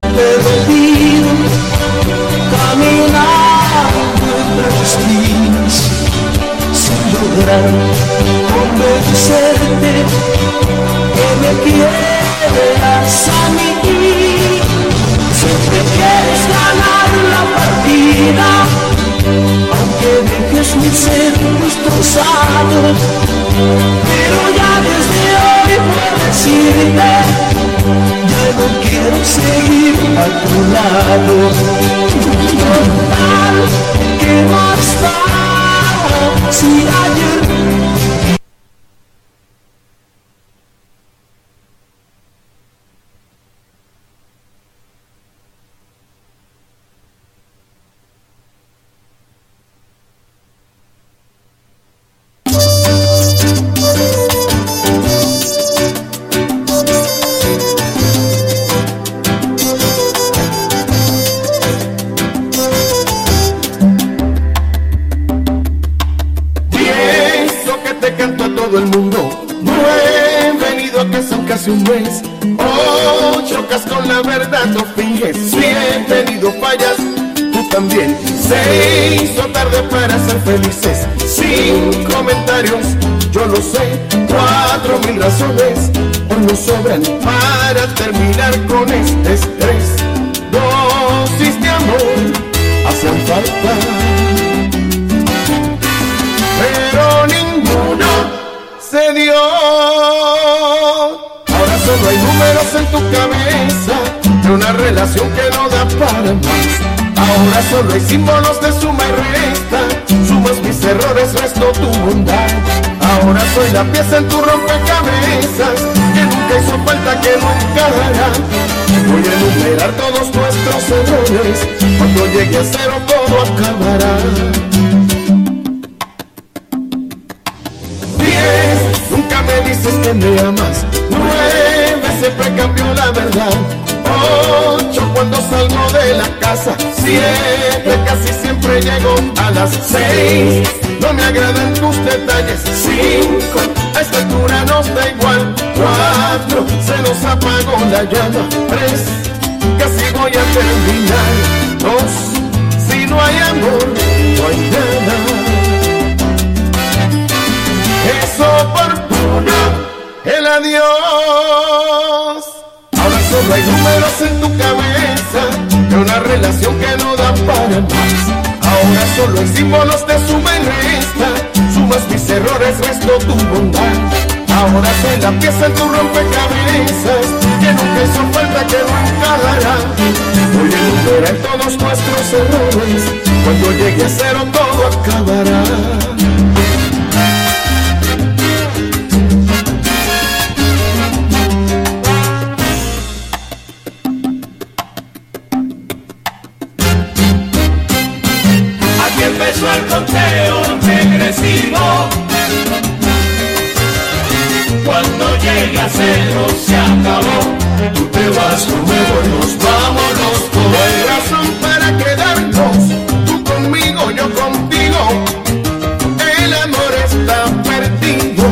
Perdido, caminando entre espinas, sin lograr convencerte que me quieras a mí. Siempre quieres ganar la partida, aunque dejes mi ser destrozado, pero ya desde hoy puedo decirte ya no quiero seguir a tu lado. Total, ¿qué más da si ayer es el adiós. Ahora solo hay números en tu cabeza de una relación que no da para más. Ahora solo hay símbolos de suma y. Sumas mis errores, resto tu bondad. Ahora soy la pieza en tu rompecabezas que nunca hizo falta que nunca dará. Voy a enumerar todos nuestros errores. Cuando llegue a cero todo acabará. Nos vamos los No dos. hay razón para quedarnos, tú conmigo, yo contigo. El amor está perdido,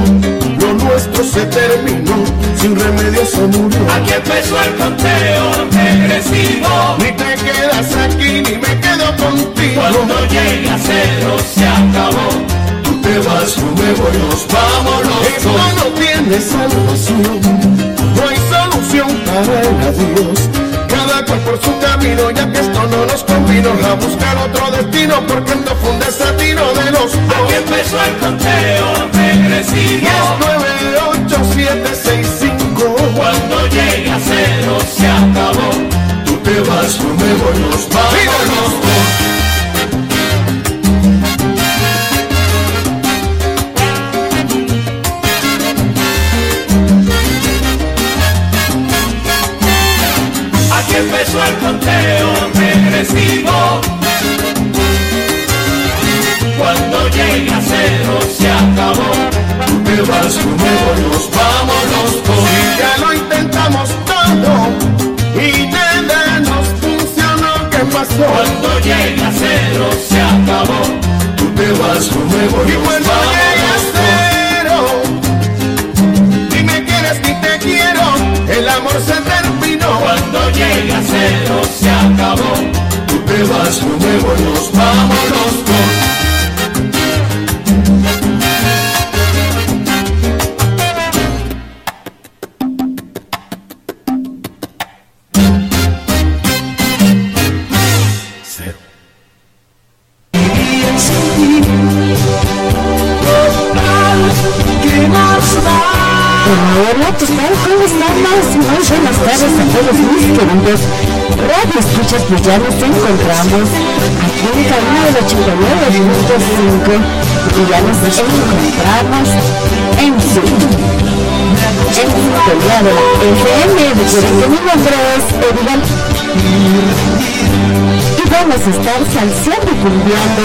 lo nuestro se terminó, sin remedio se murió. Aquí empezó el conteo regresivo. Ni te quedas aquí, ni me quedo contigo. Cuando llegue a cero se acabó. tú te vas, tú me voy, nos vamos los Esto dos. no tiene salvación, ya que esto no nos convino a buscar otro destino porque esto fue un desatino de los dos. Aquí empezó el conteo regresivo. Porque cuando llegas cero, dime que eres ni te quiero, el amor se terminó. Cuando llegas cero se acabó, tú te vas, yo me voy, nos vamos.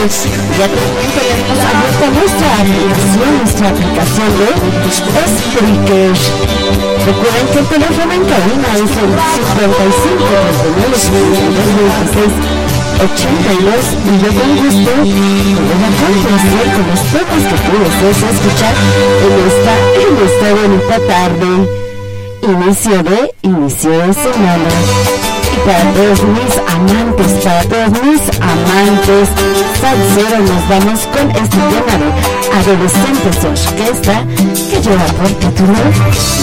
Plus. Y tenemos abierta nuestra aplicación, nuestra aplicación de Spreaker. Recuerden que el teléfono en cabina es el 55 39 82 y yo con gusto voy a con los temas que tú desees escuchar en esta, en esta bonita tarde. Inicio de, inicio de semana para todos mis amantes, para todos mis amantes salsero nos vamos con este tema de Adolescentes Orquesta que lleva por título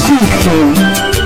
Virgen.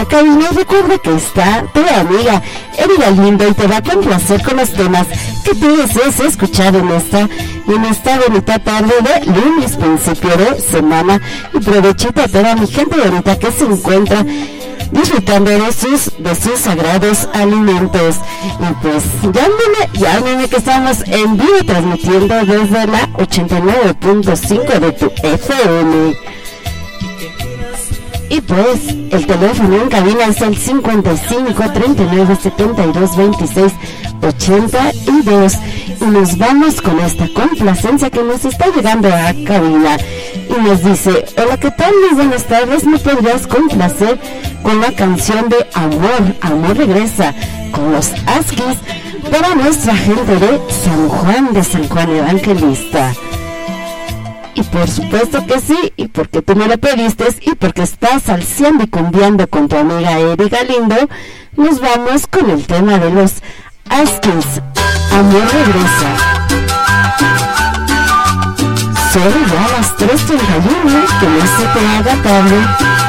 Aquí a cabina recuerda que está tu amiga Erika Lindo y te va a complacer con los temas que tú desees escuchar en esta, en esta bonita tarde de lunes, principio de semana. Y provechita a toda mi gente bonita que se encuentra disfrutando de sus, de sus sagrados alimentos. Y pues llámeme, llámeme que estamos en vivo transmitiendo desde la 89.5 de tu FM. Pues el teléfono en cabina es el 55 39 72 26 82 y nos vamos con esta complacencia que nos está llegando a cabina. Y nos dice hola qué tal muy buenas tardes. Me podrías complacer con la canción de amor amor regresa con los Askis para nuestra gente de San Juan de San Juan Evangelista por supuesto que sí, y porque tú me lo pediste y porque estás salseando y cumbiando con tu amiga Eri Galindo, nos vamos con el tema de los Askins. Amor regresa. Son ya las 3.31, que no se te haga tarde.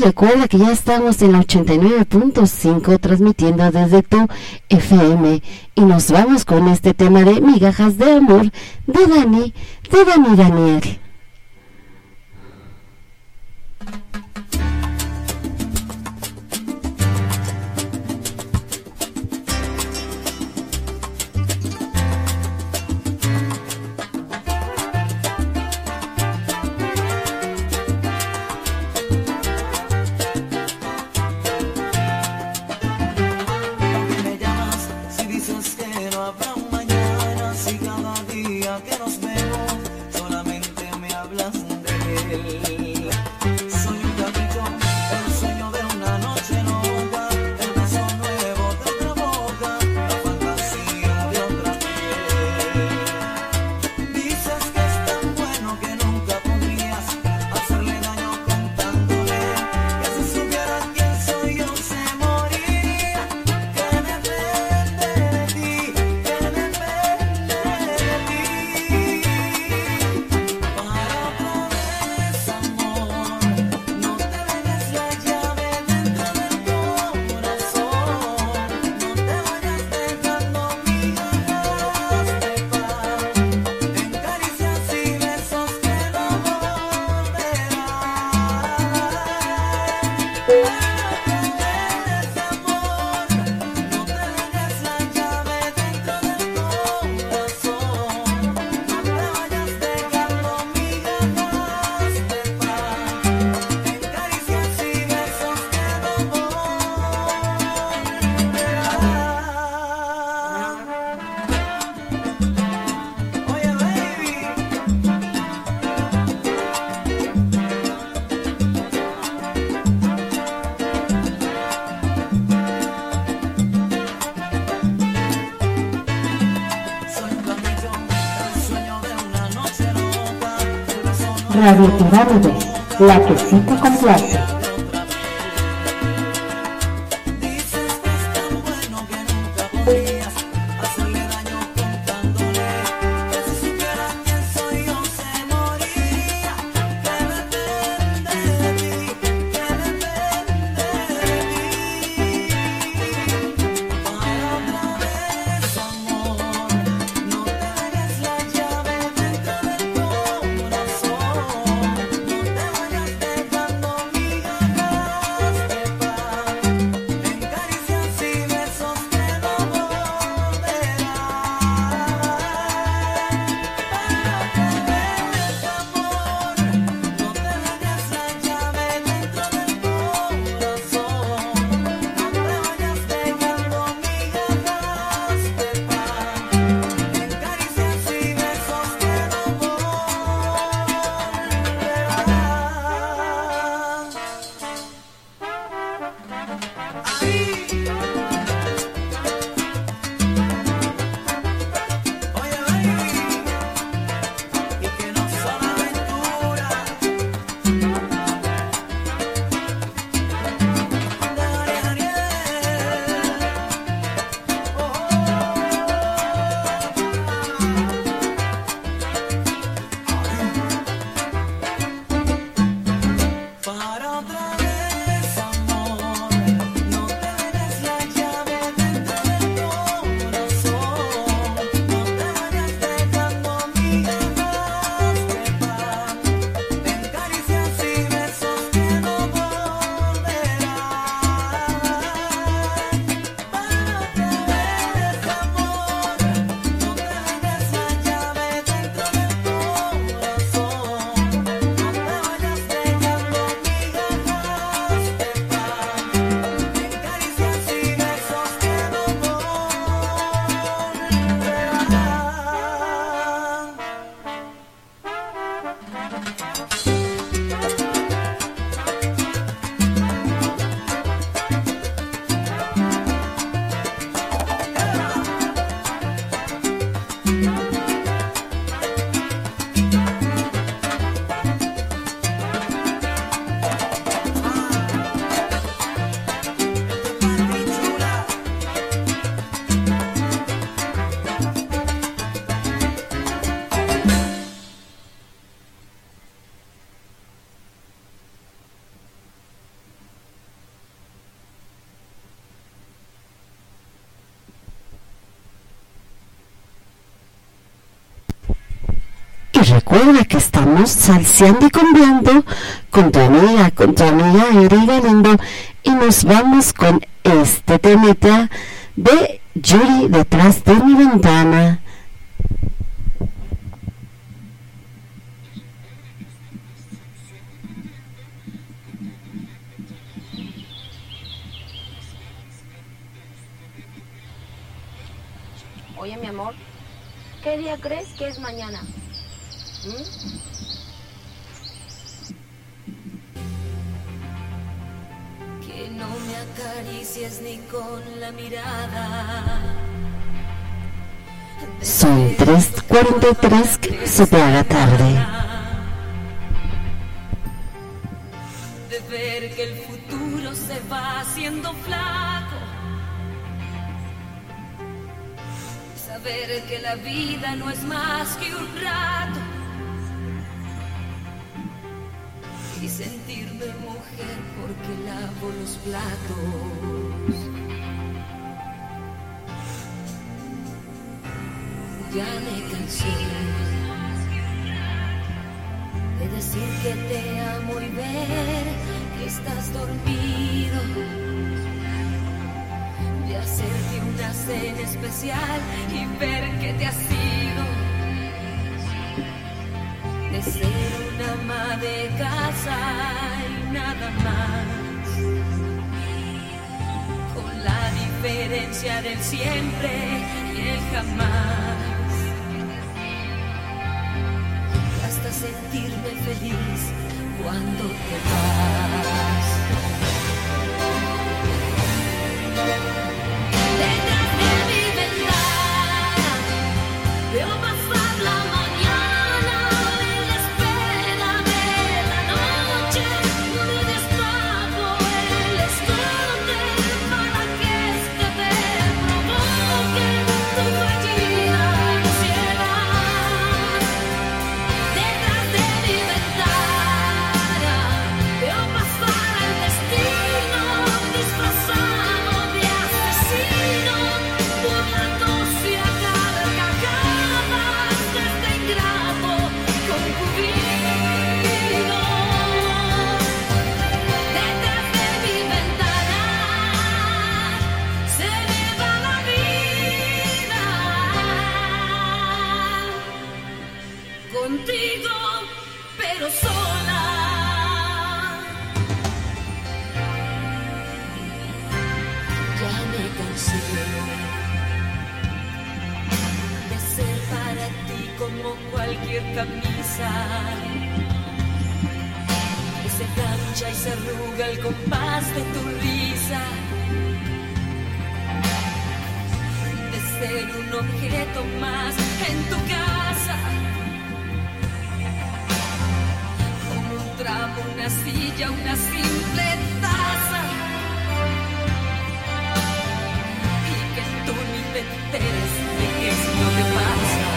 Recuerda que ya estamos en la 89.5 transmitiendo desde tu FM. Y nos vamos con este tema de migajas de amor de Dani, de Dani Daniel. Pirámides, la que sí te complace. Recuerda que estamos salseando y cambiando con tu amiga, con tu amiga Eri Galindo y nos vamos con este temita de Yuri detrás de mi ventana. Oye, mi amor, ¿qué día crees que es mañana? ¿Mm? Que no me acaricies ni con la mirada. Son 3.43 que se te haga tarde. De ver que el futuro se va haciendo flaco. Saber que la vida no es más que un rato. Y sentirme mujer porque lavo los platos. Ya me cansé de decir que te amo y ver que estás dormido. De hacerte una cena especial y ver que te has ido. De ser una ama de casa y nada más. Con la diferencia del siempre y el jamás. hasta sentirme feliz cuando te vas. Detrás de mi ventana veo camisa. Que se plancha y se arruga el compás de tu risa. De ser un objeto más en tu casa. como un tramo, una silla, una simple taza. Y que tú ni te enteres de qué es lo que pasa.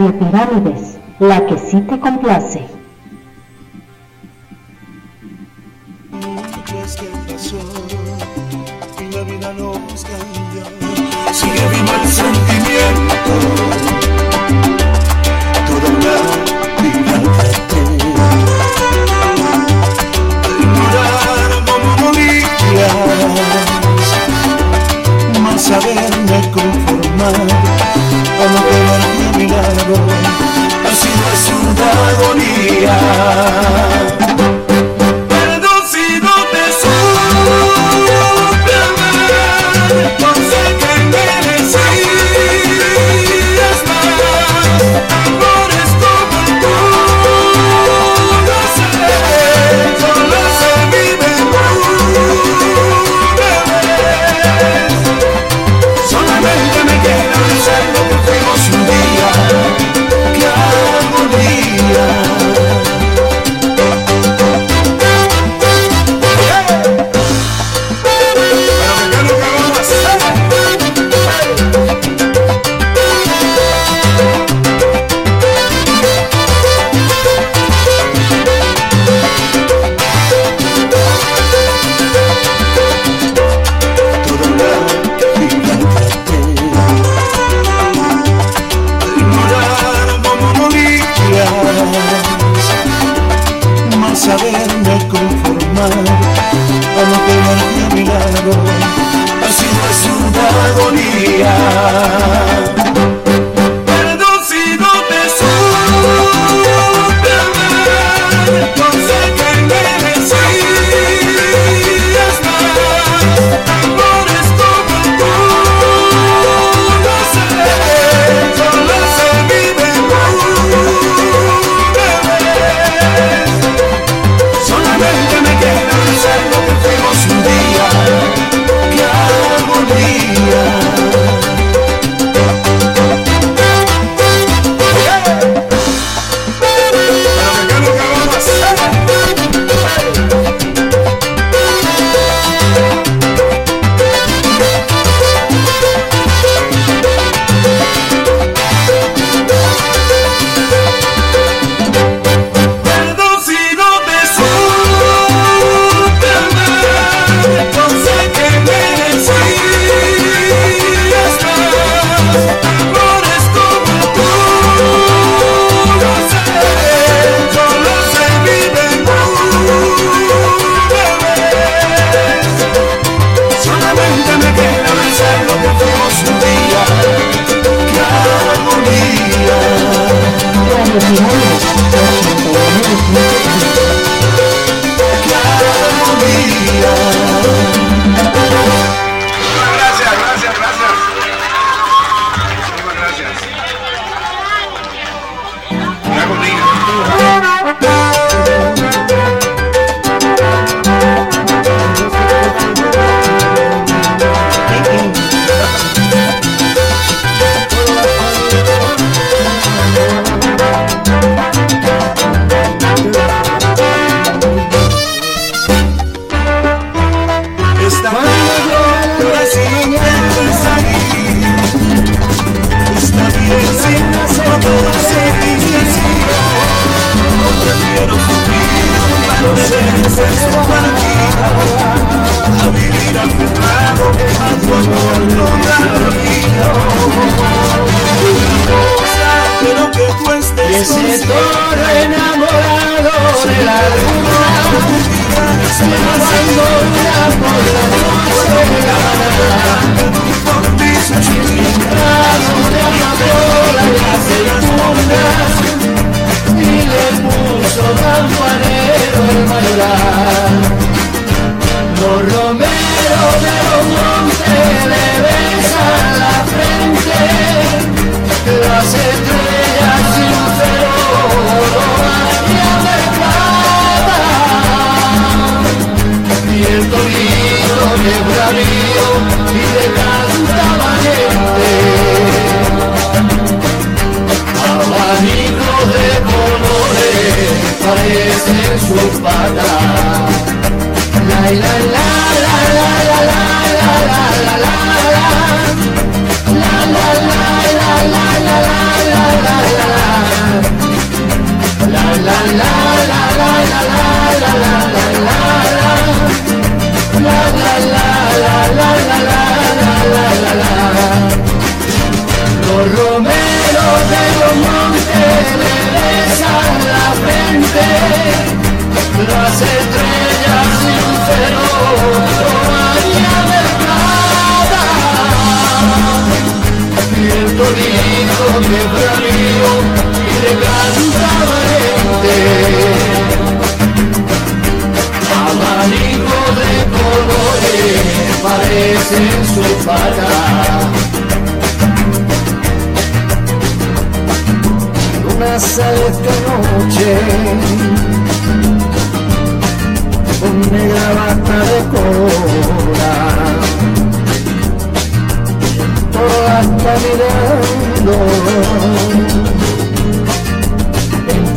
Radio Pirámides, la que sí te complace.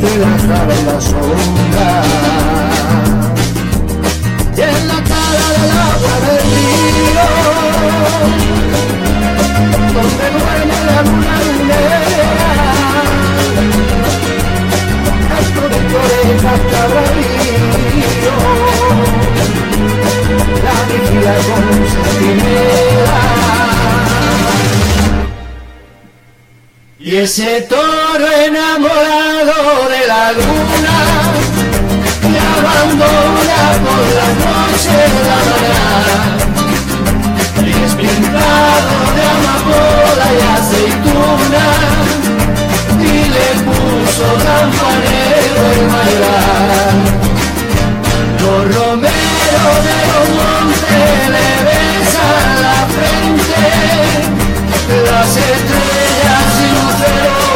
Cara y la sombra. Y en la cara del agua del río donde duerme la luna el producto de cascabradillo la vigila con centinela Ese toro enamorado de la luna me abandona por la noche la mañana. Y es pintado de amapola y aceituna y le puso campanero el bailar. Los romeros de los montes le besan la frente, las estrellas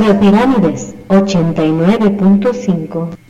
Radio Pirámides 89.5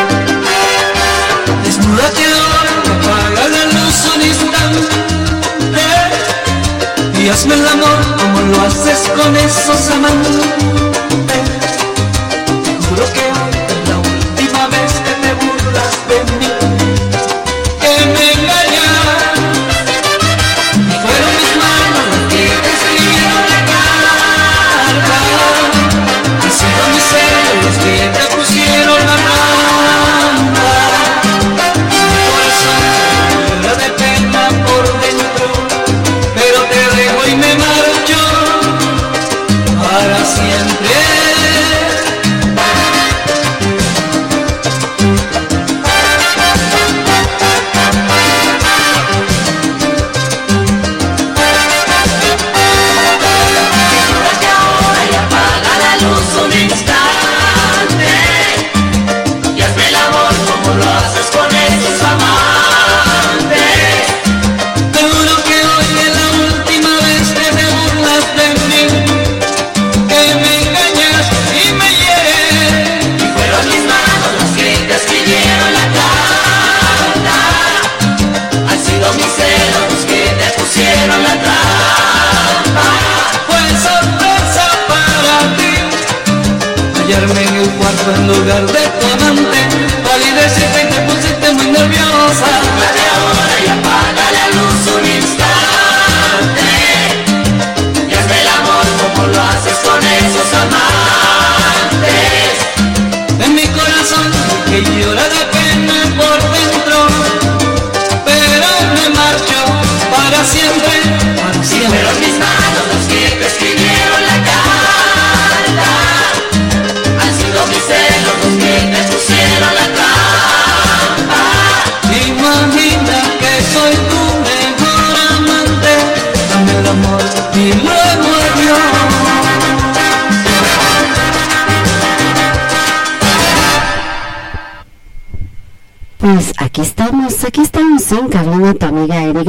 Ahora, apaga la luz un instante y hazme el amor como lo haces con esos amantes. Te juro que hoy es la última vez que te burlas de mí, que me engañas.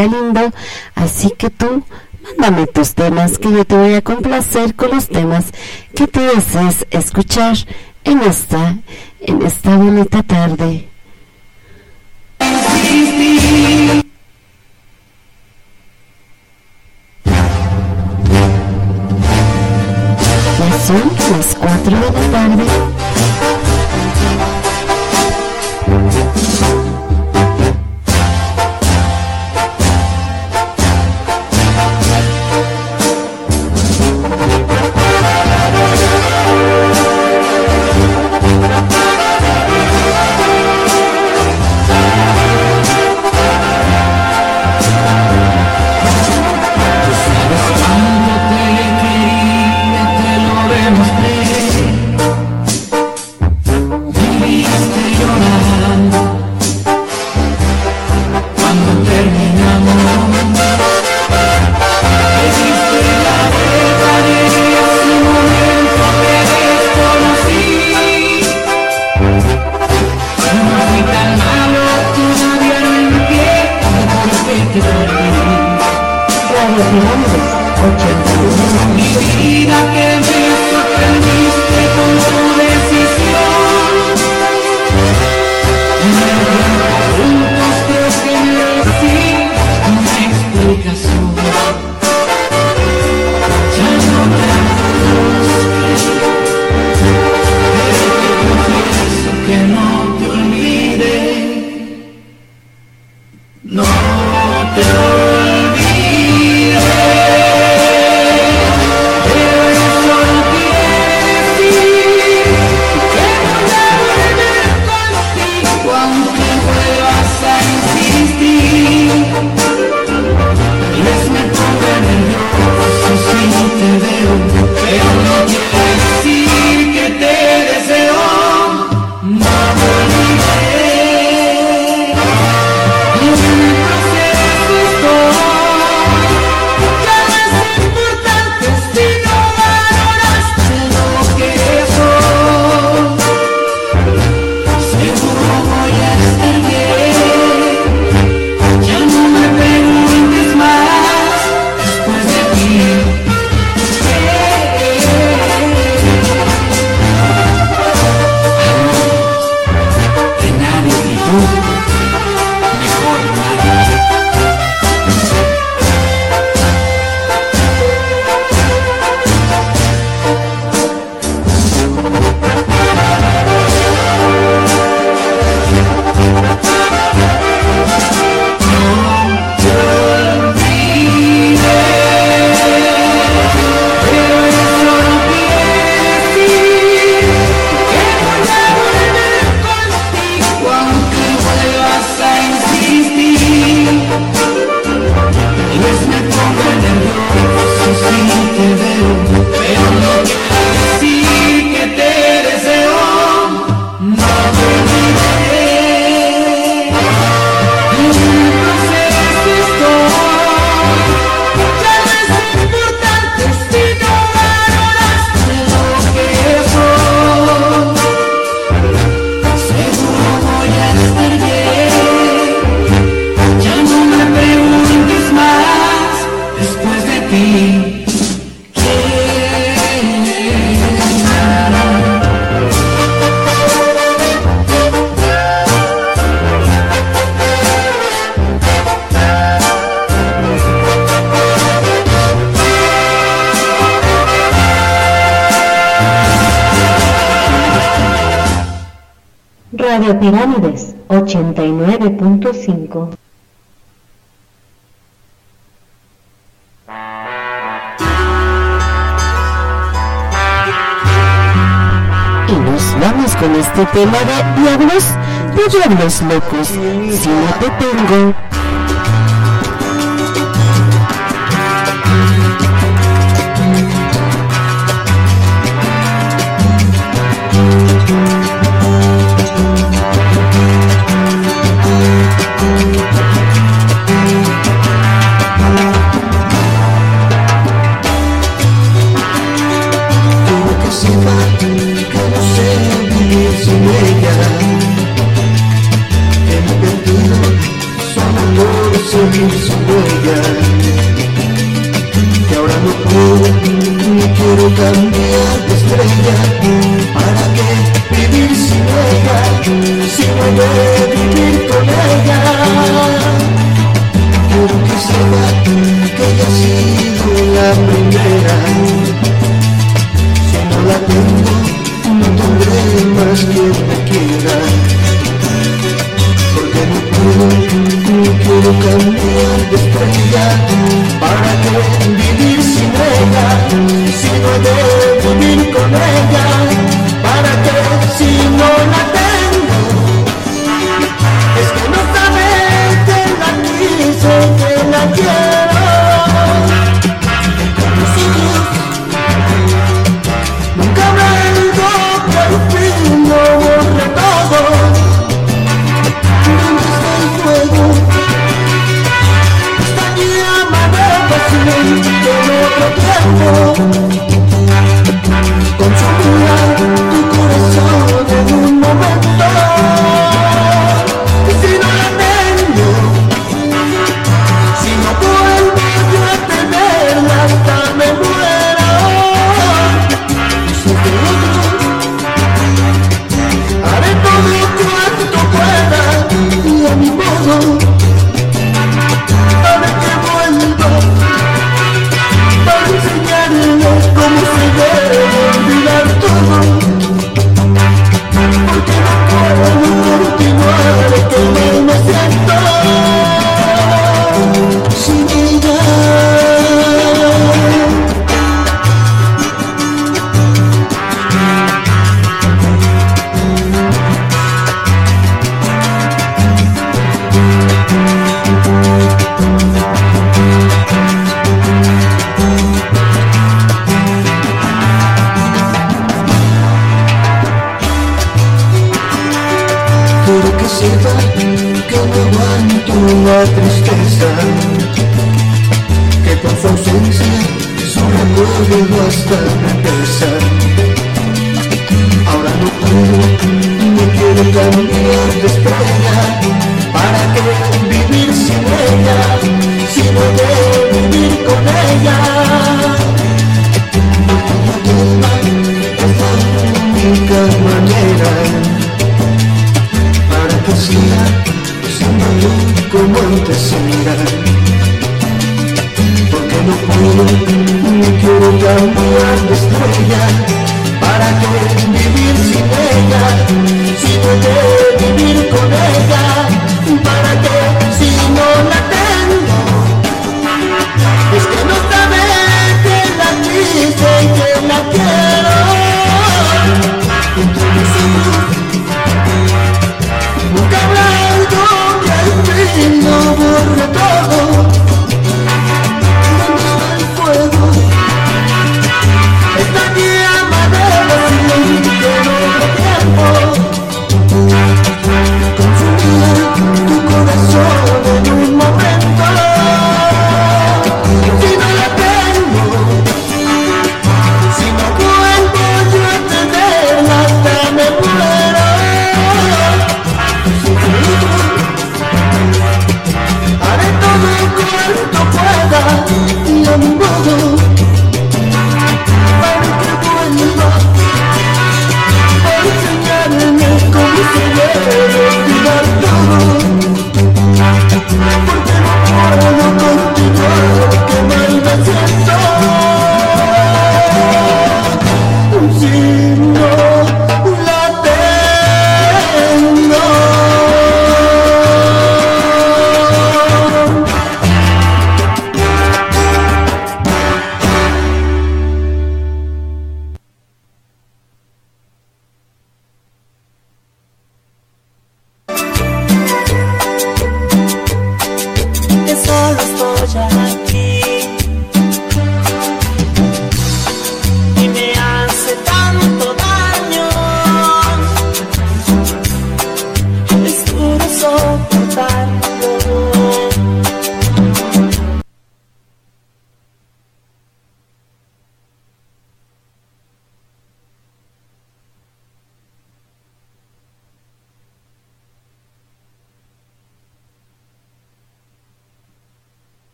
Galindo, así que tú mándame tus temas que yo te voy a complacer con los temas que tú desees escuchar en esta Diablos, de Diablos Locos, si no te tengo. ¿Para qué vivir sin ella? Si no hay que vivir con ella. Quiero que sepa que ella ha sido la primera. Si no la tengo, no tendré más quien me quiera. Porque no puedo quiero cambiar de estrella ¿Para qué vivir sin ella? Si no he de vivir con ella ¿Para qué si no la tengo? Es que no sabe que la quise, que la quiero con otro tiempo. Consumía tu corazón.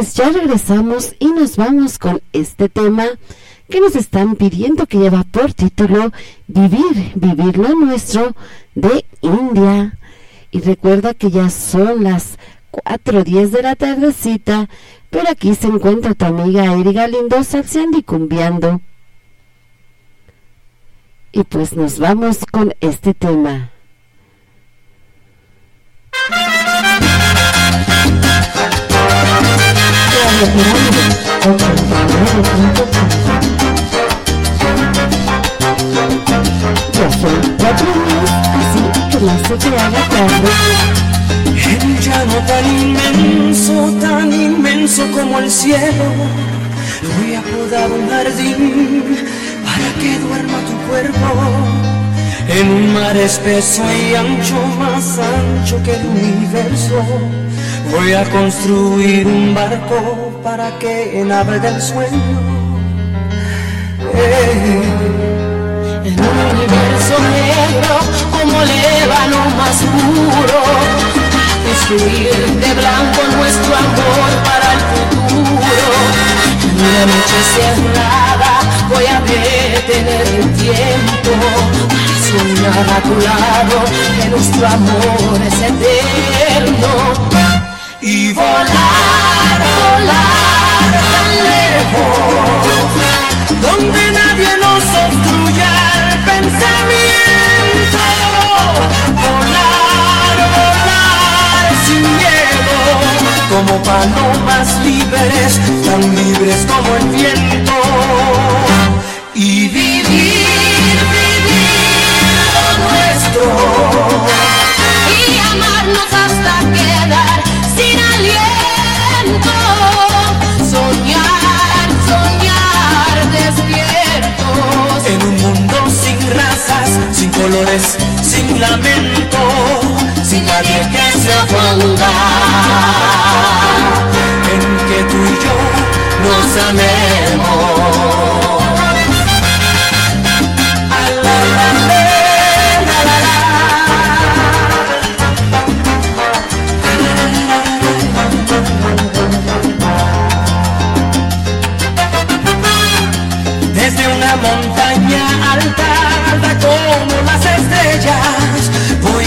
Pues ya regresamos y nos vamos con este tema que nos están pidiendo que lleva por título Vivir, vivir lo nuestro de India. Y recuerda que ya son las 4.10 de la tardecita, pero aquí se encuentra tu amiga Eri Galindo salseando y cumbiando. Y pues nos vamos con este tema. Ya llano tan inmenso, tan inmenso como el cielo, voy a podar un jardín para que duerma tu cuerpo. En un mar espeso y ancho, más ancho que el universo, voy a construir un barco para que nave del sueño. Eh. En un universo negro como el ébano más puro, destruir de blanco nuestro amor para el futuro. En una noche cerrada voy a detener el tiempo soñar a tu lado que nuestro amor es eterno y volar, volar tan lejos, donde nadie nos obstruya el pensamiento. Volar, volar sin miedo, como palomas libres, tan libres como el viento. Y vivir, vivir lo nuestro. y amarnos hasta quedar aliento. Soñar, soñar despiertos. En un mundo sin razas, sin colores, sin lamento, sin nadie que se oponga. En que tú y yo nos amemos.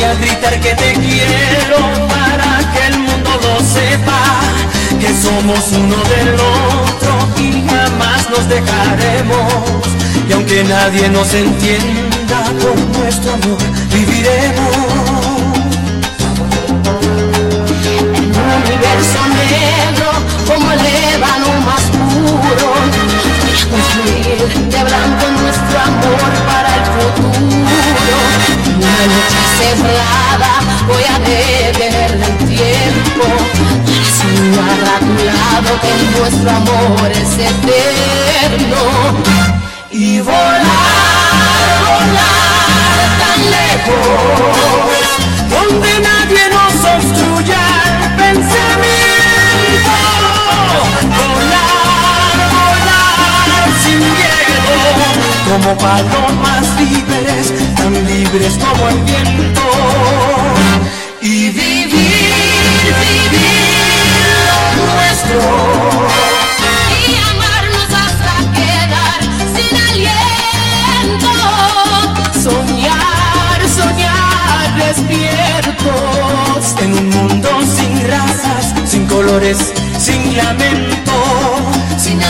A gritar que te quiero para que el mundo lo sepa, que somos uno del otro y jamás nos dejaremos. Y aunque nadie nos entienda, por nuestro amor viviremos. En un universo negro como el ébano más puro. Construir de blanco nuestro amor para el futuro. Una noche cerrada voy a detener el tiempo para a tu lado que nuestro amor es eterno. Y volar, volar tan lejos, donde nadie nos obstruya el. Como palomas libres, tan libres como el viento. Y vivir, vivir lo nuestro. Y amarnos hasta quedar sin aliento. Soñar, soñar despiertos en un mundo sin razas, sin colores, sin lamento, sin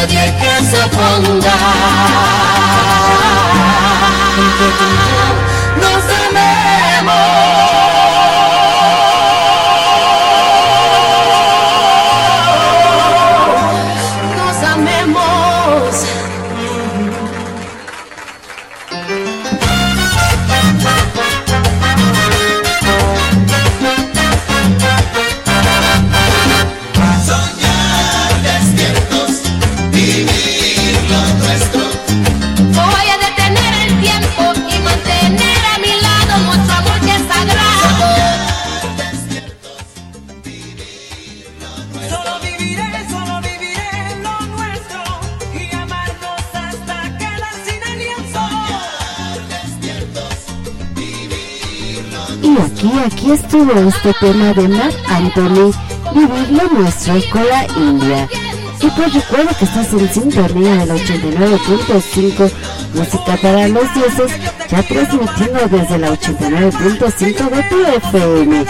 nadie que se oponga. Este tema de Mark Anthony, Vivir lo nuestro con la India. Y pues recuerda que estás en sintonía del 89.5 Música para los Dioses, ya transmitiendo desde la 89.5 de tu FM.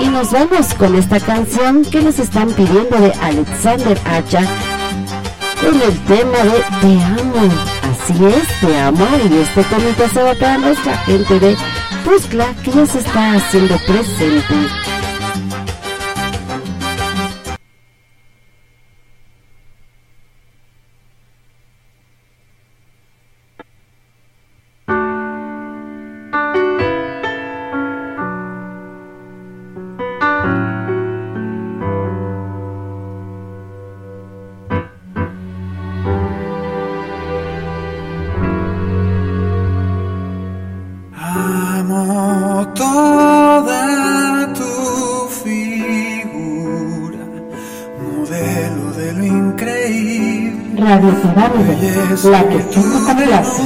Y nos vamos con esta canción que nos están pidiendo de Alexander Acha con el tema de Te amo. Así es, te amo. Y este comentario se va para nuestra gente de Puscla que ya se está haciendo presente. La que tú complace.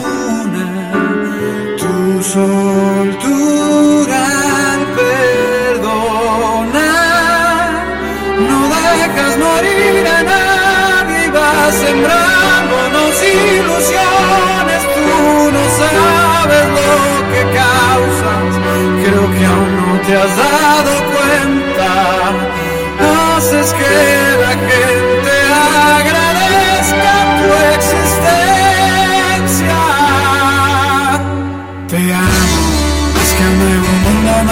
Tu soltura al perdonar, no dejas morir a nadie vas sembrándonos ilusiones. Tú no sabes lo que causas, creo que aún no te has dado cuenta. Haces que la gente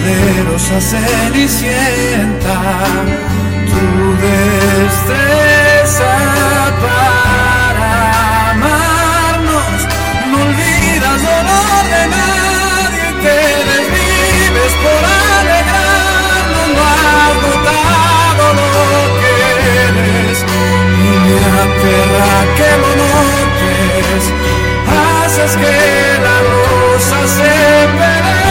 poderosa cenicienta, tu destreza para amarnos, no olvidas dolor de nadie, te desvives por alegrarnos, no has notado lo que eres, y me aterra que lo notes, haces que la rosa se pelee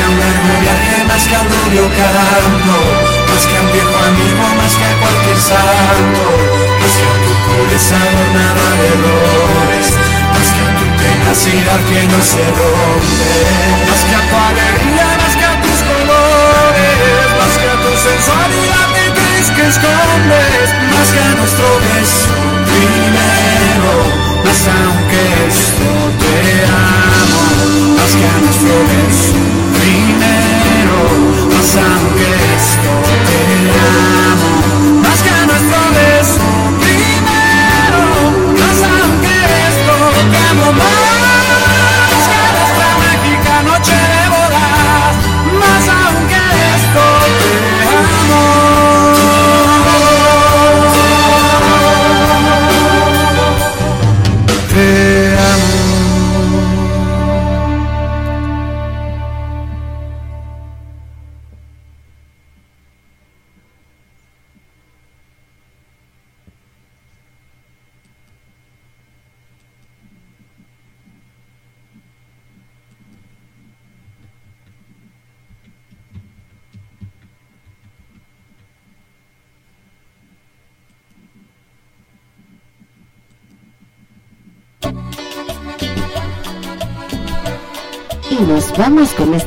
que un largo viaje, más que a un rubio canto, más que a un viejo amigo, más que a cualquier santo, más que a tu pureza adornada de errores, más que a tu tenacidad que no se rompe, más que a tu alegría,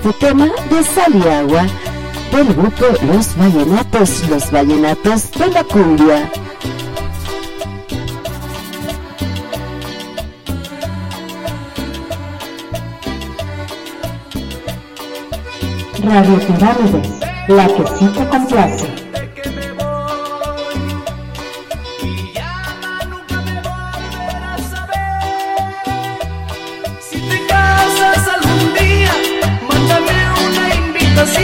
este tema de Sal y Agua del grupo Los Vallenatos, Los Vallenatos de la Cumbia. Radio Pirámides, la que sí te complace. Santo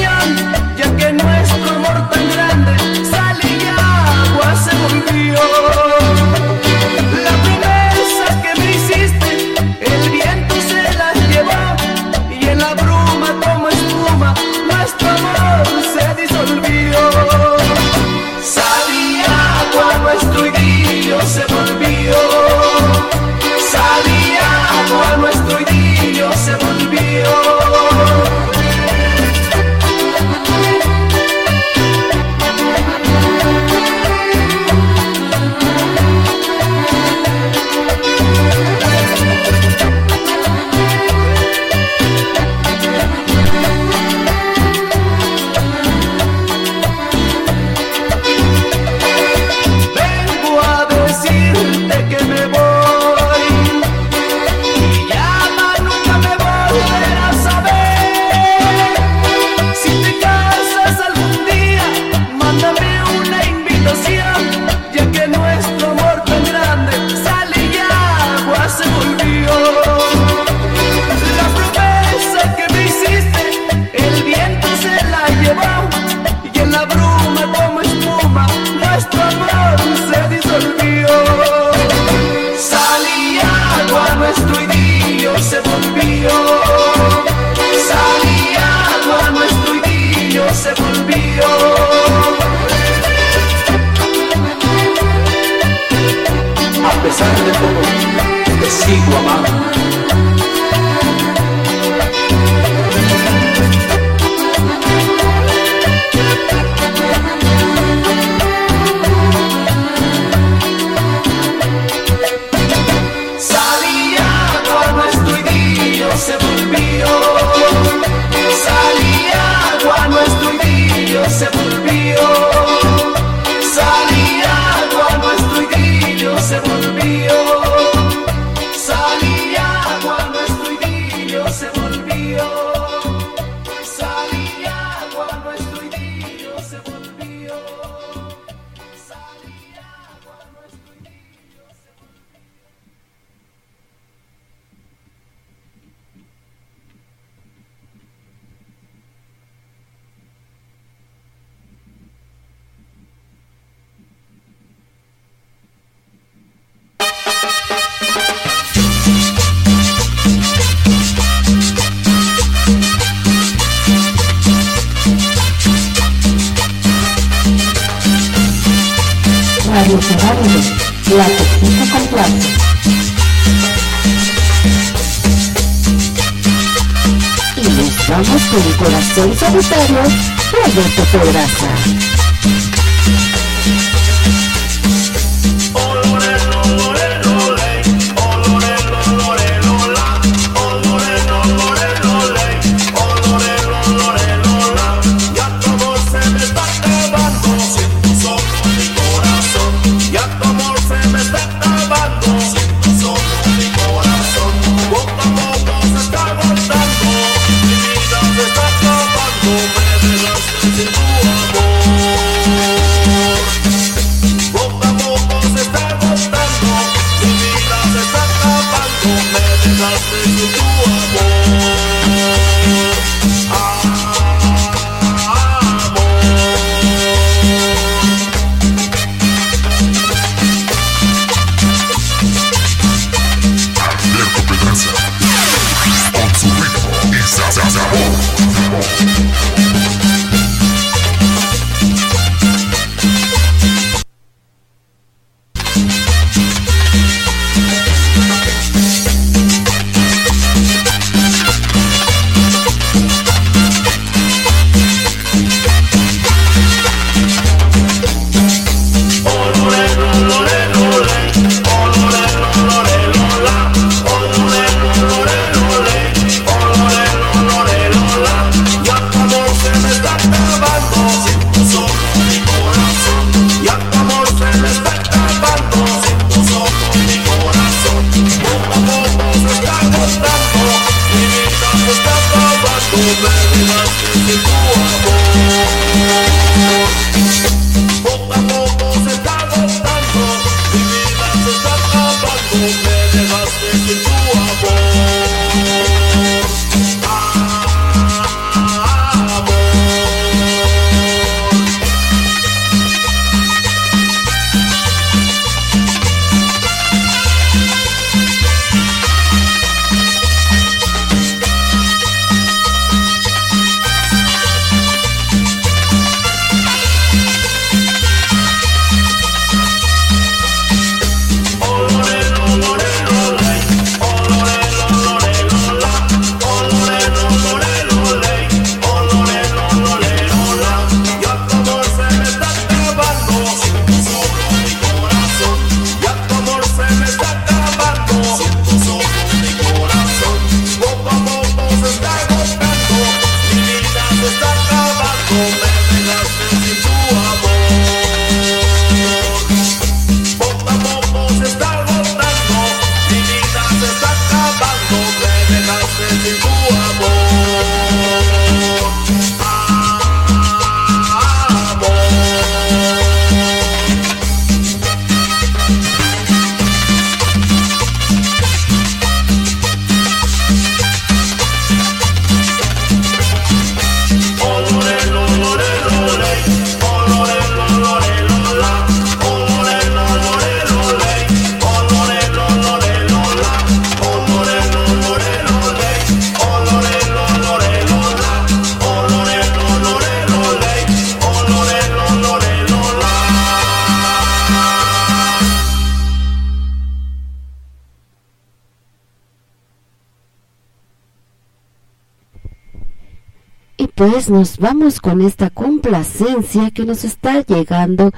pues nos vamos con esta complacencia que nos está llegando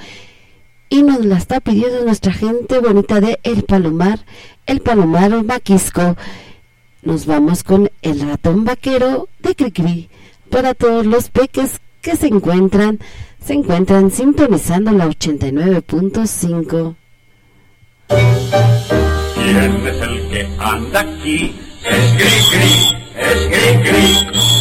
y nos la está pidiendo nuestra gente bonita de El Palomar, El Palomar Maquisco. Nos vamos con El Ratón Vaquero de Cricri para todos los peques que se encuentran, se encuentran sintonizando la 89.5. ¿Quién es el que anda aquí? Es Cricri, es Cricri.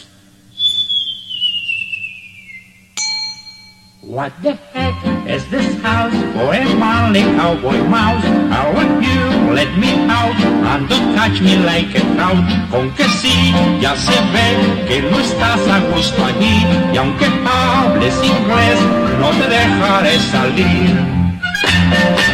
What the heck is this house for a manly cowboy mouse? I want you, let me out and don't catch me like a trout. Con que sí, ya se ve que no estás a gusto allí y aunque hables inglés, no te dejaré salir.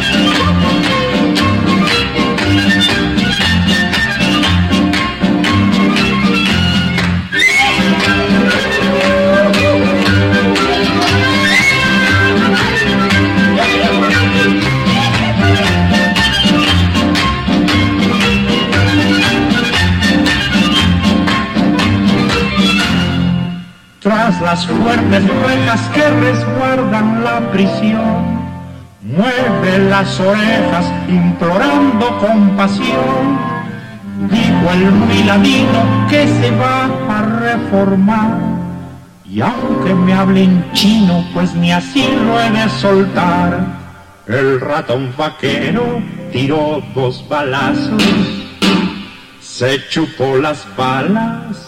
Las fuertes rejas que resguardan la prisión. Mueve las orejas implorando compasión. Dijo el miladino que se va a reformar. Y aunque me hablen chino, pues ni así lo he de soltar. El ratón vaquero tiró dos balazos, se chupó las balas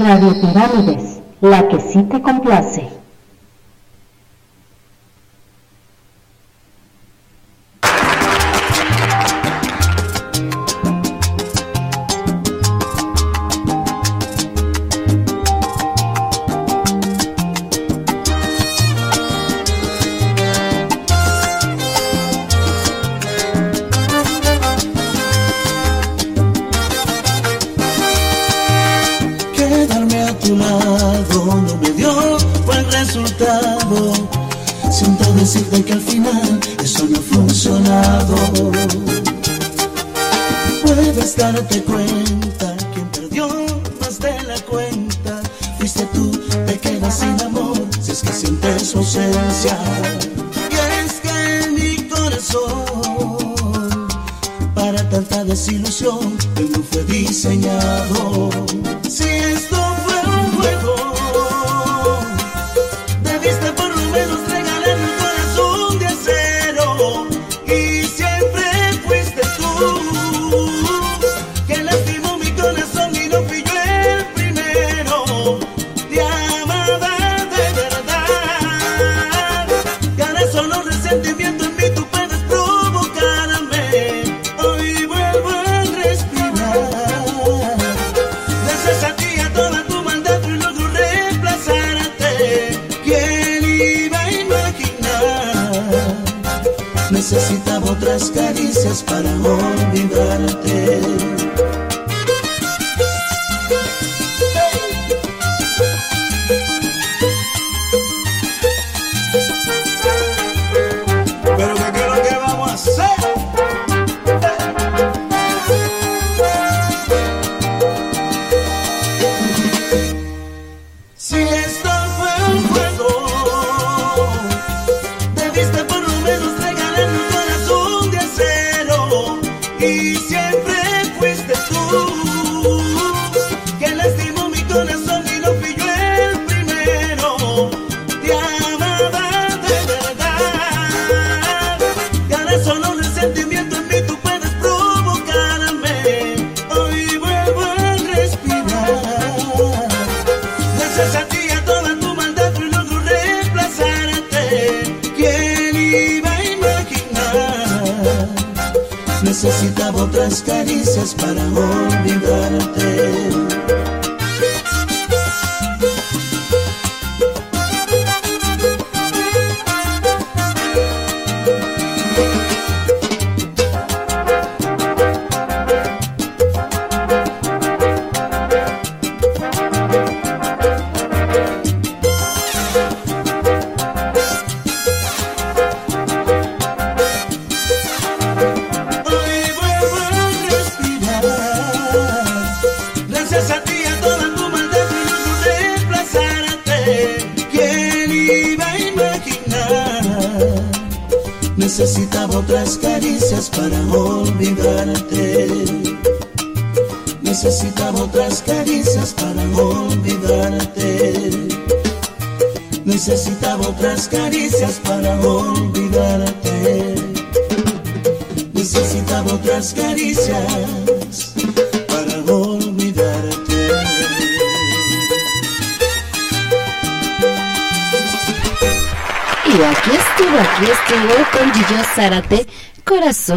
Radio Pirámides, la que sí te complace.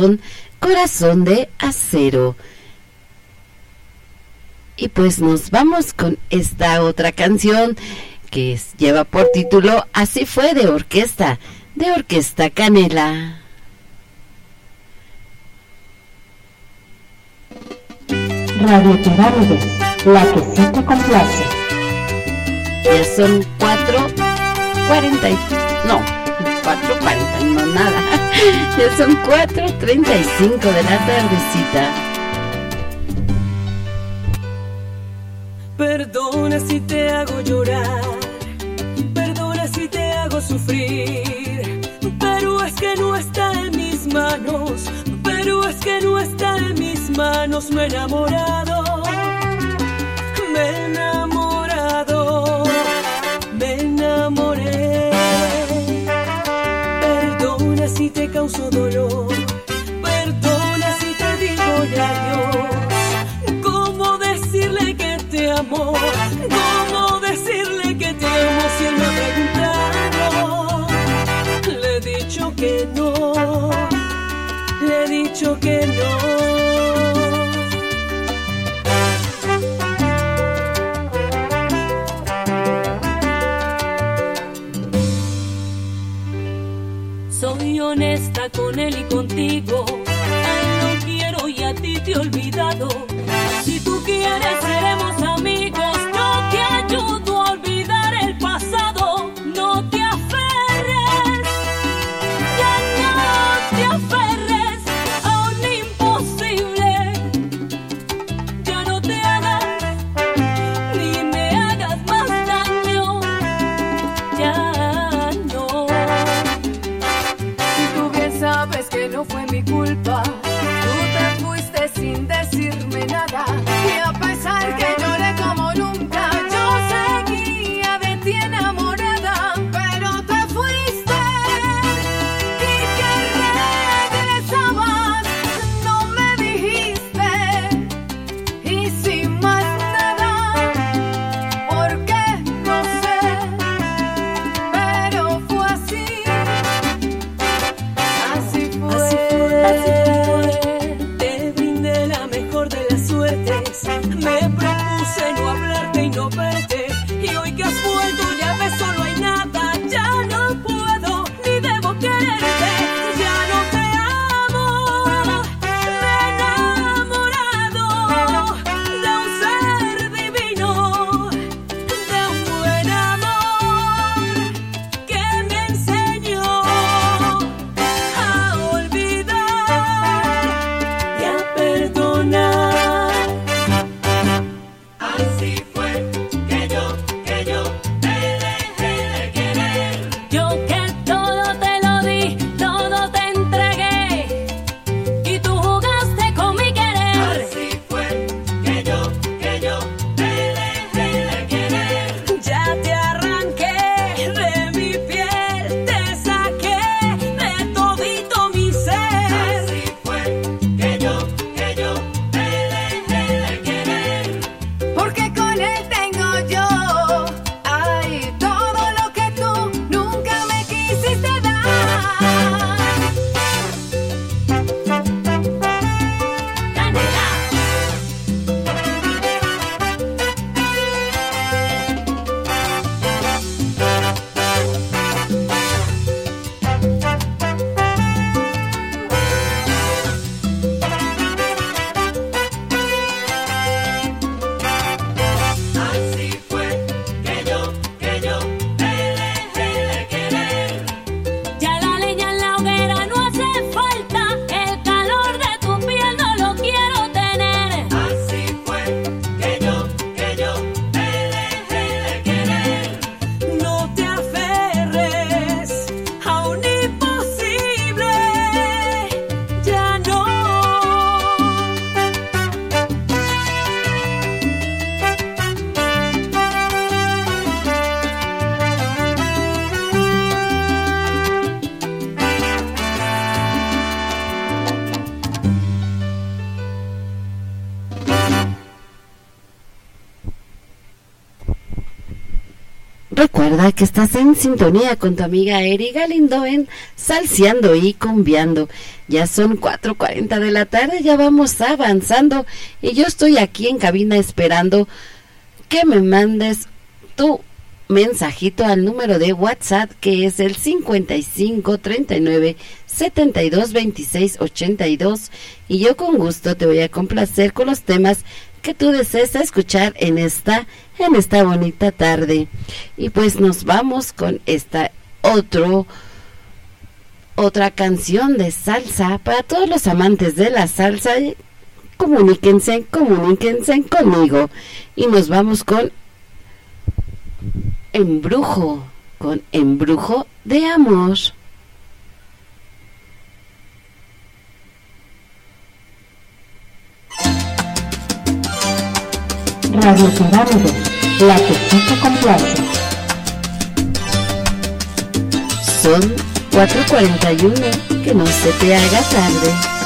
Corazón, corazón de acero. Y pues nos vamos con esta otra canción que lleva por título Así fue de orquesta, de orquesta Canela. Radio Pirámides, la que sí te complace. Ya son cuatro cuarenta y... no, cuatro no nada. Ya son cuatro treinta y cinco de la tardecita. Perdona si te hago llorar, perdona si te hago sufrir, pero es que no está en mis manos, pero es que no está en mis manos, me he enamorado, me he enamorado, causo dolor, perdona si te digo adiós. ¿Cómo decirle que te amo? ¿Cómo decirle que te amo si él me ha? Le he dicho que no, le he dicho que no. Él y contigo. A él lo quiero y a ti te he olvidado. Si tú quieres, que estás en sintonía con tu amiga Eri Galindo en Salseando y Combiando. Ya son 4.40 de la tarde, ya vamos avanzando y yo estoy aquí en cabina esperando que me mandes tu mensajito al número de WhatsApp que es el 55 39 72 26 82 y yo con gusto te voy a complacer con los temas que tú desees escuchar en esta, en esta bonita tarde. Y pues nos vamos con esta otro, otra canción de salsa para todos los amantes de la salsa. Comuníquense, comuníquense conmigo. Y nos vamos con Embrujo, con Embrujo de Amor. Radio Pirámide, la que sí te complace. Son 4.41, que no se te haga tarde.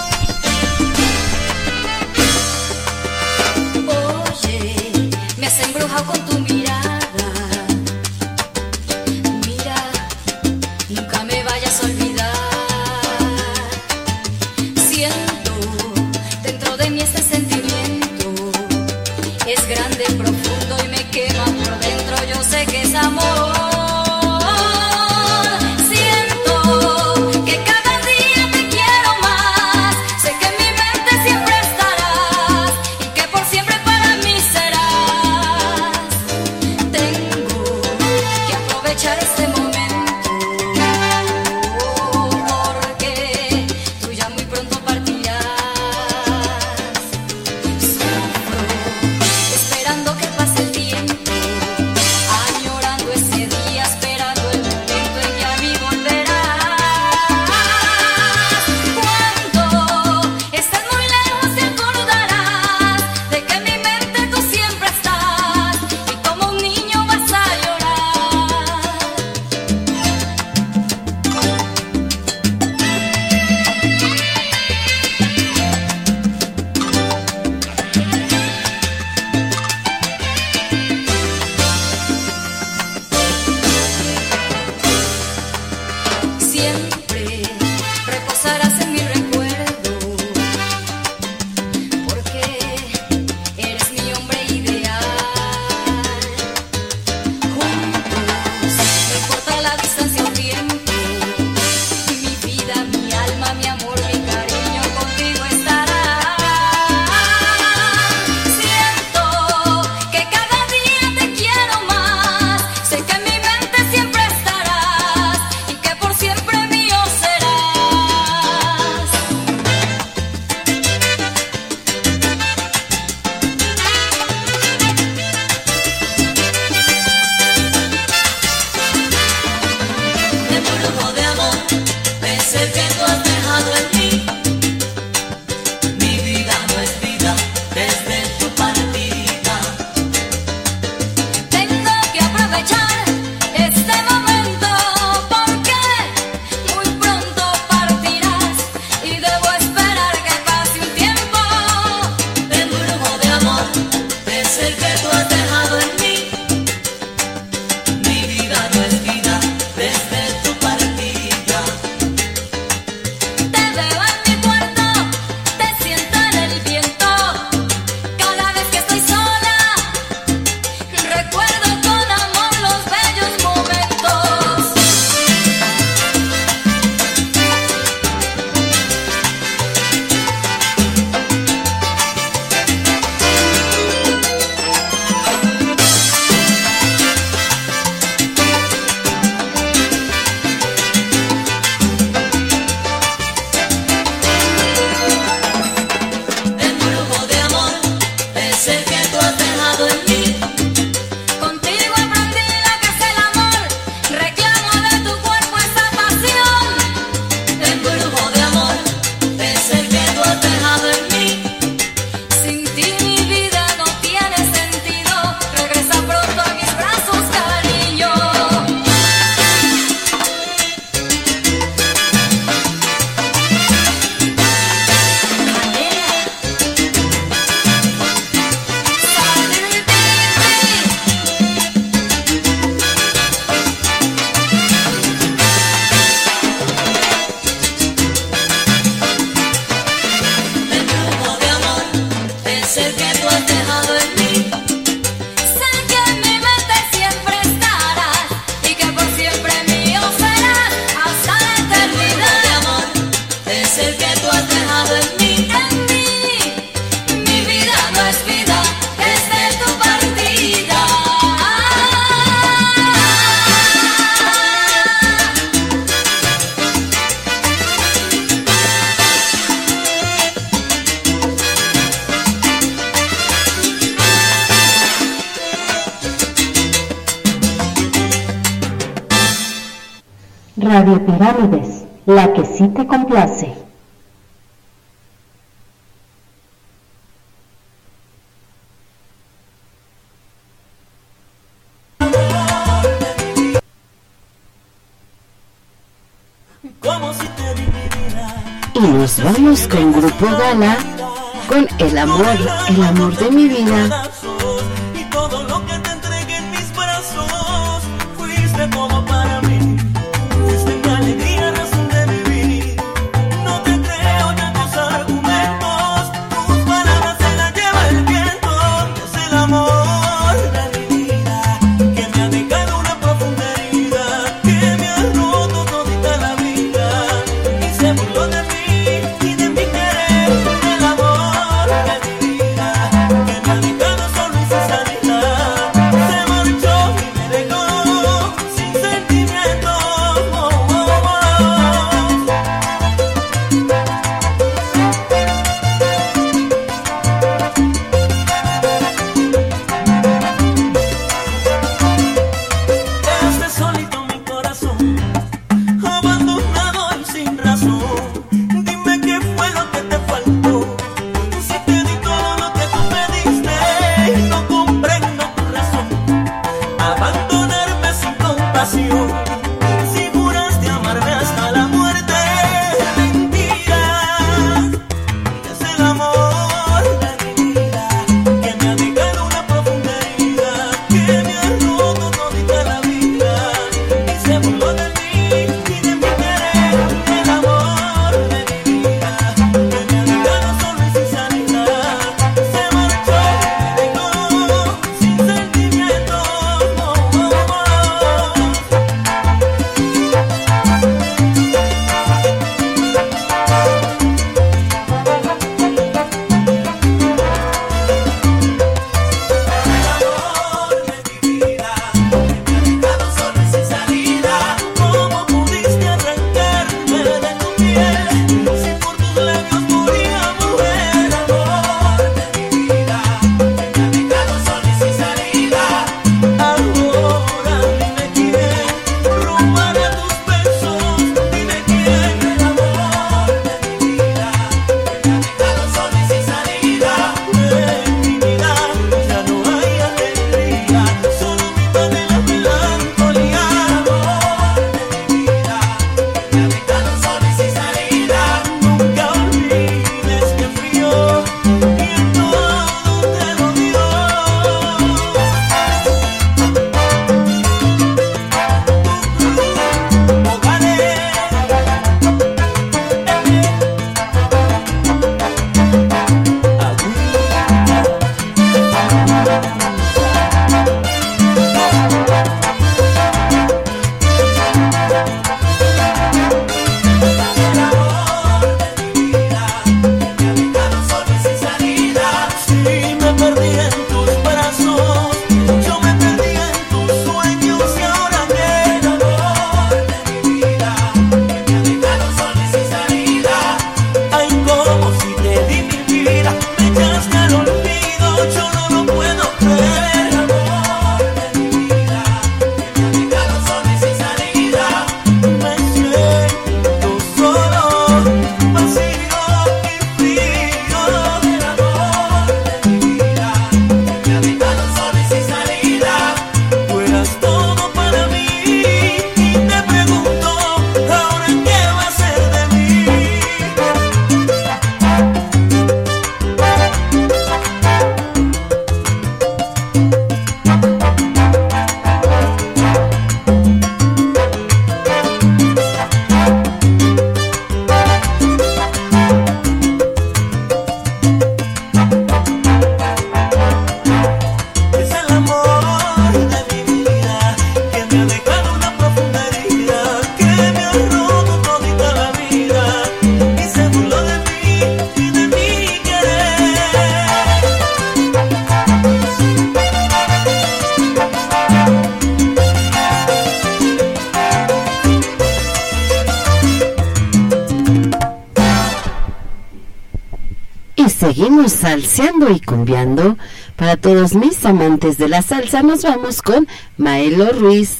amantes de la salsa, nos vamos con Maelo Ruiz.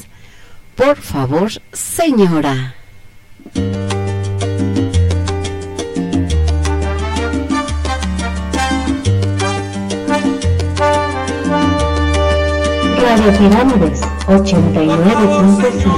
Por favor, señora. Radio Pirámides 89.5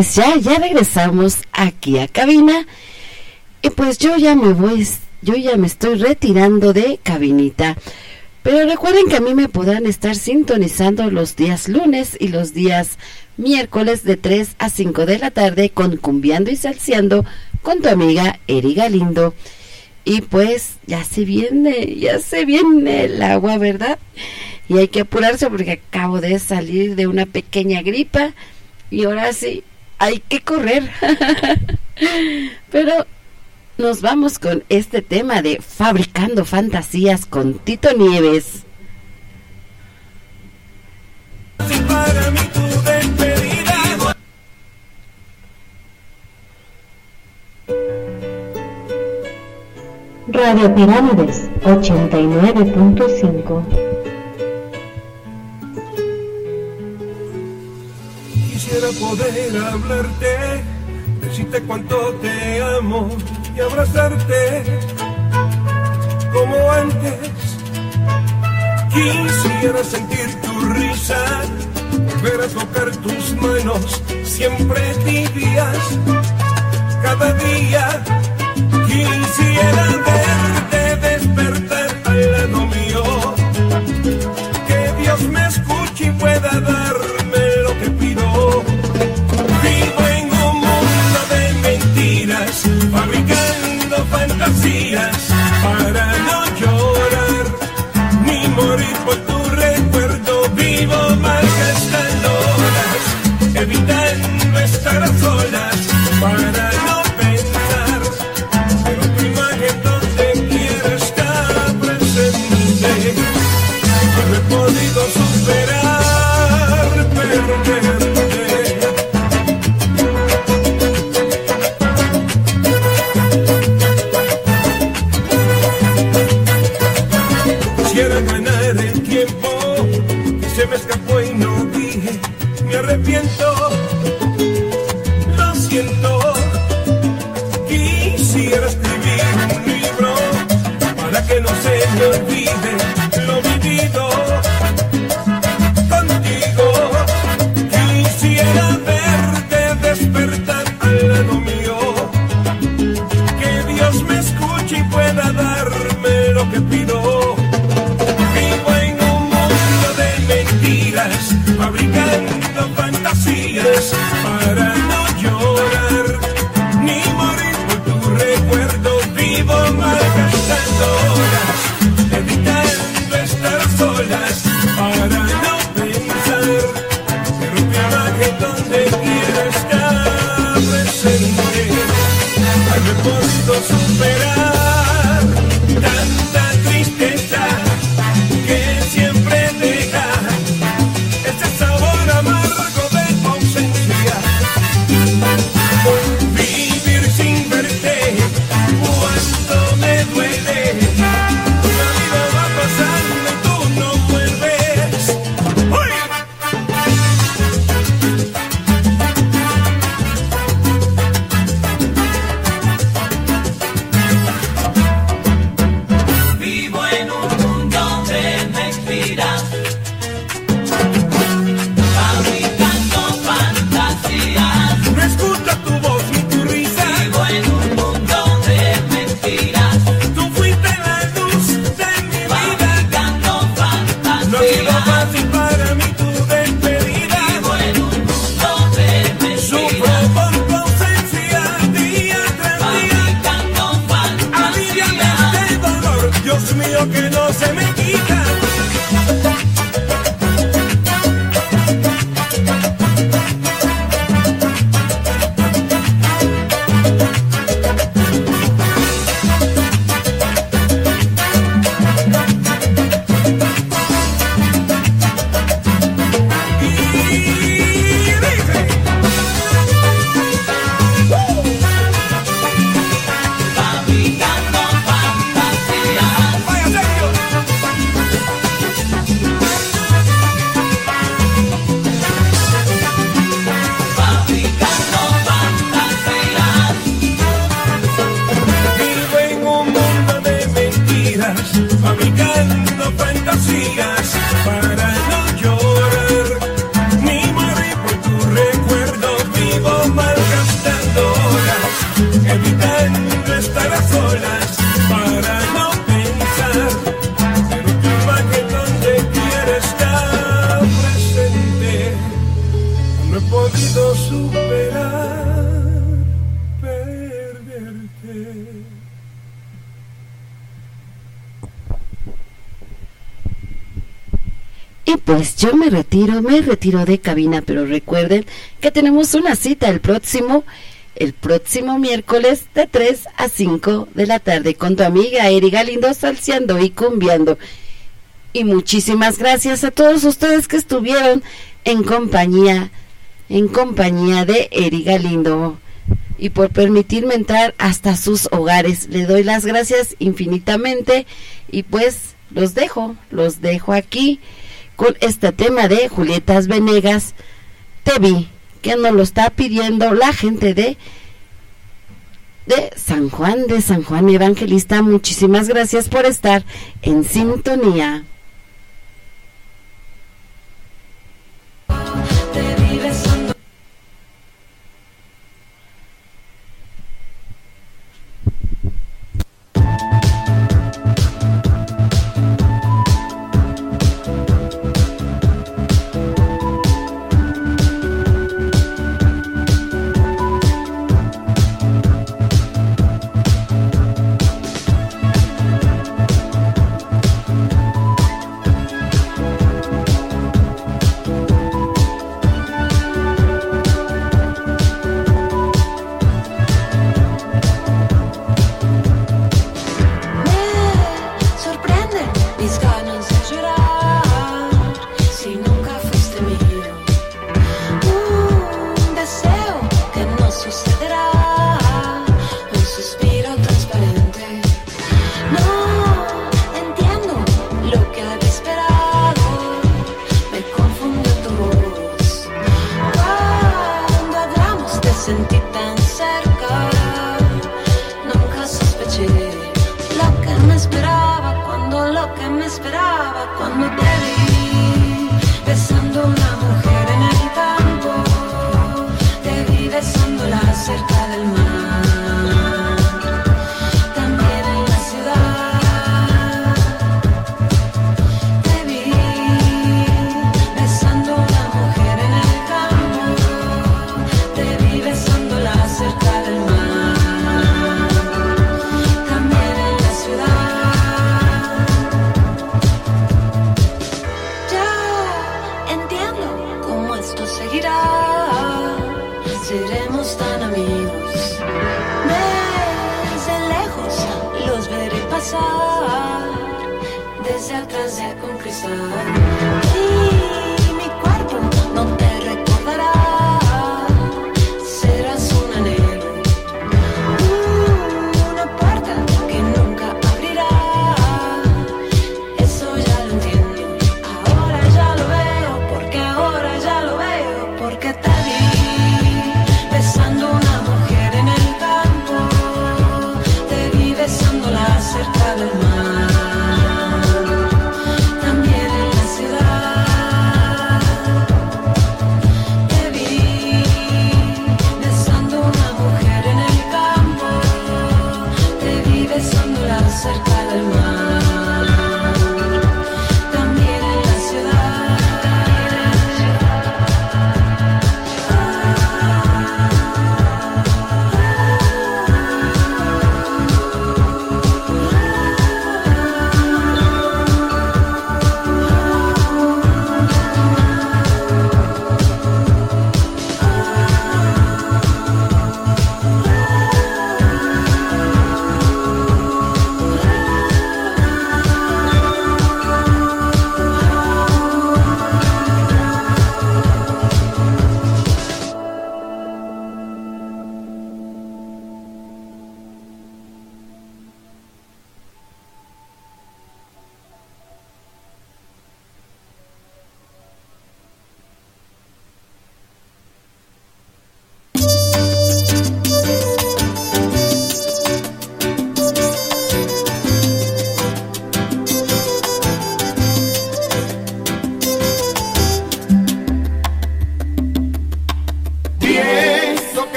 pues ya, ya regresamos aquí a cabina. Y pues yo ya me voy, yo ya me estoy retirando de cabinita. Pero recuerden que a mí me podrán estar sintonizando los días lunes y los días miércoles de 3 a 5 de la tarde con Cumbiando y Salseando con tu amiga Eri Galindo. Y pues ya se viene, ya se viene el agua, ¿verdad? Y hay que apurarse porque acabo de salir de una pequeña gripa y ahora sí, hay que correr. Pero nos vamos con este tema de Fabricando Fantasías con Tito Nieves. Radio Pirámides 89.5 Quisiera poder hablarte, decirte cuánto te amo y abrazarte como antes. Quisiera sentir tu risa, volver a tocar tus manos, siempre tibias, cada día. Quisiera verte despertar al lado mío, que Dios me escuche y pueda darme fantasías para mentiras, fabricando fantasías para no llorar ni morir por tu recuerdo. Vivo malgastando horas, evitando estar solas para no pensar. Mi imagen donde quiera está presente. No he podido superar me retiro de cabina, pero recuerden que tenemos una cita el próximo, el próximo miércoles de 3 a 5 de la tarde con tu amiga Eri Galindo salseando y cumbiando. Y muchísimas gracias a todos ustedes que estuvieron en compañía, en compañía de Eri Galindo y por permitirme entrar hasta sus hogares. Le doy las gracias infinitamente y pues los dejo, los dejo aquí con este tema de Julietas Venegas. Te vi, que nos lo está pidiendo la gente de de San Juan, de San Juan Evangelista. Muchísimas gracias por estar en sintonía.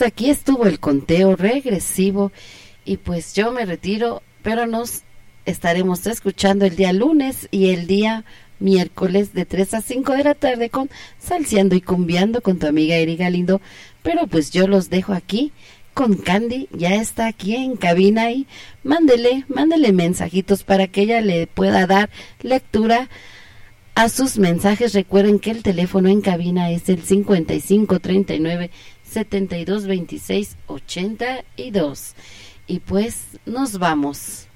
Pues aquí estuvo el conteo regresivo y pues yo me retiro, pero nos estaremos escuchando el día lunes y el día miércoles de 3 a 5 de la tarde con Salseando y Cumbiando con tu amiga Eri Galindo. Pero pues yo los dejo aquí con Candy, ya está aquí en cabina y mándele, mándele mensajitos para que ella le pueda dar lectura a sus mensajes. Recuerden que el teléfono en cabina es el 55 39 72 26 82. Y pues nos vamos.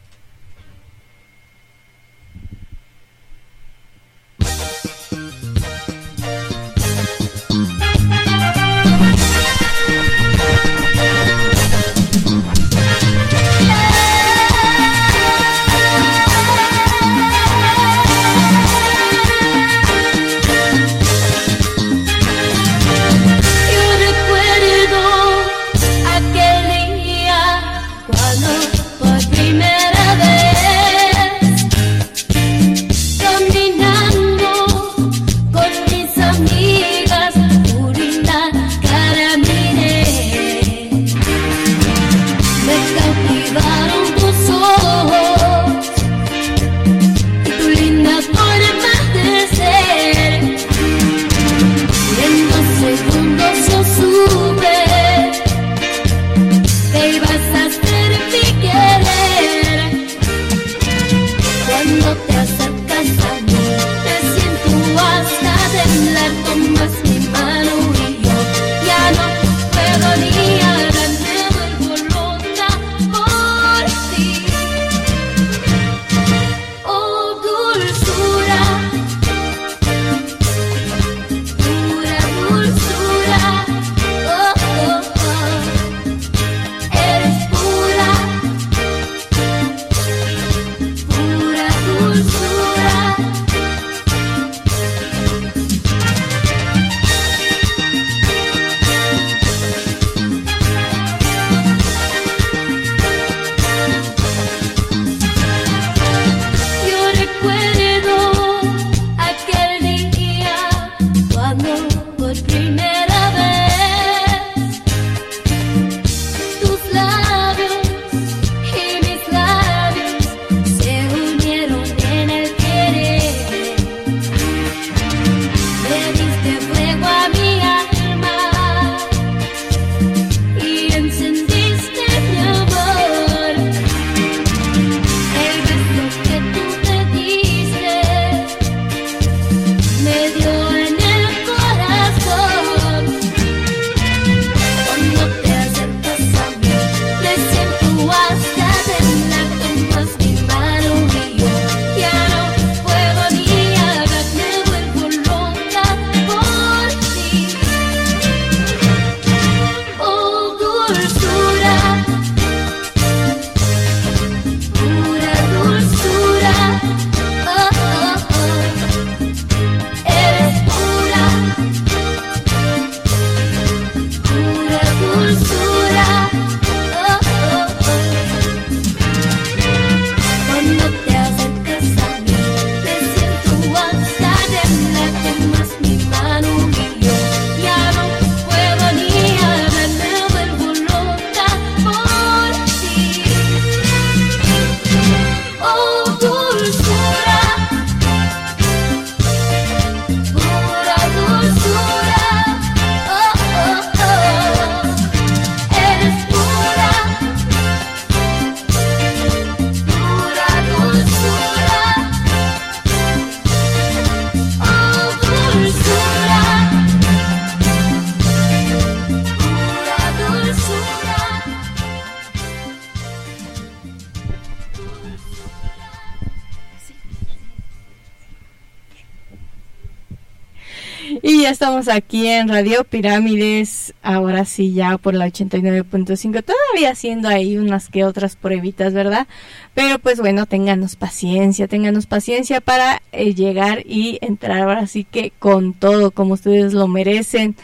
Aquí en Radio Pirámides, ahora sí ya por la 89.5, todavía haciendo ahí unas que otras pruebitas, ¿verdad? Pero pues bueno, ténganos paciencia, ténganos paciencia para eh, llegar y entrar ahora sí que con todo, como ustedes lo merecen.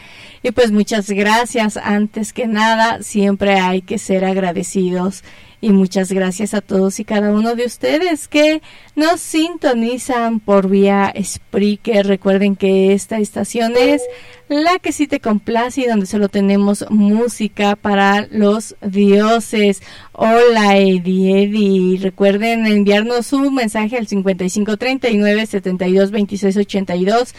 Y pues muchas gracias, antes que nada, siempre hay que ser agradecidos y muchas gracias a todos y cada uno de ustedes que nos sintonizan por vía Spreaker. Recuerden que esta estación es la que sí te complace y donde solo tenemos música para los dioses. Hola Eddie, Eddie. Recuerden enviarnos un mensaje al 5539 72 26 82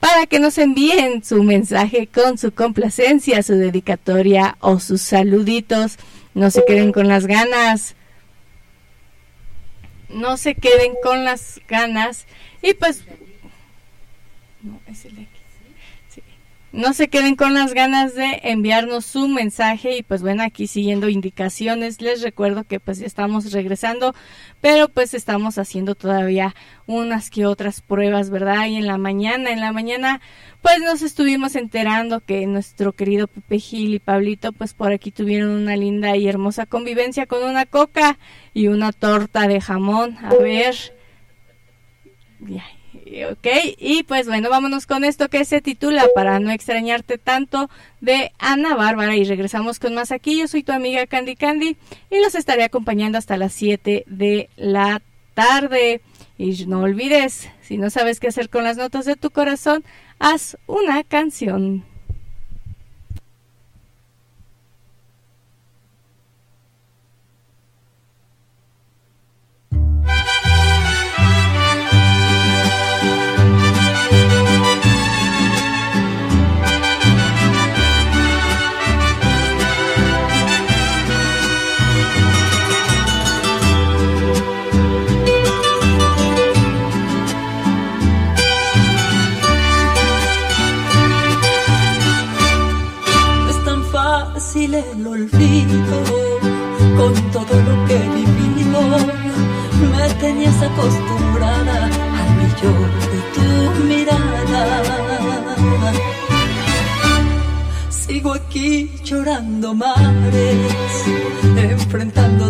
para que nos envíen su mensaje con su complacencia, su dedicatoria o sus saluditos. No se queden con las ganas. No se queden con las ganas. Y pues... No, es el X. No se queden con las ganas de enviarnos su mensaje y pues bueno, aquí siguiendo indicaciones, les recuerdo que pues estamos regresando, pero pues estamos haciendo todavía unas que otras pruebas, ¿verdad? Y en la mañana, en la mañana pues nos estuvimos enterando que nuestro querido Pepe Gil y Pablito pues por aquí tuvieron una linda y hermosa convivencia con una coca y una torta de jamón. A ver. Ok, y pues bueno, vámonos con esto que se titula Para no extrañarte tanto de Ana Bárbara y regresamos con más aquí. Yo soy tu amiga Candy Candy y los estaré acompañando hasta las 7 de la tarde. Y no olvides, si no sabes qué hacer con las notas de tu corazón, haz una canción. Fácil el olvido con todo lo que he vivido. Me tenías acostumbrada al brillo de tu mirada. Sigo aquí llorando mares, enfrentando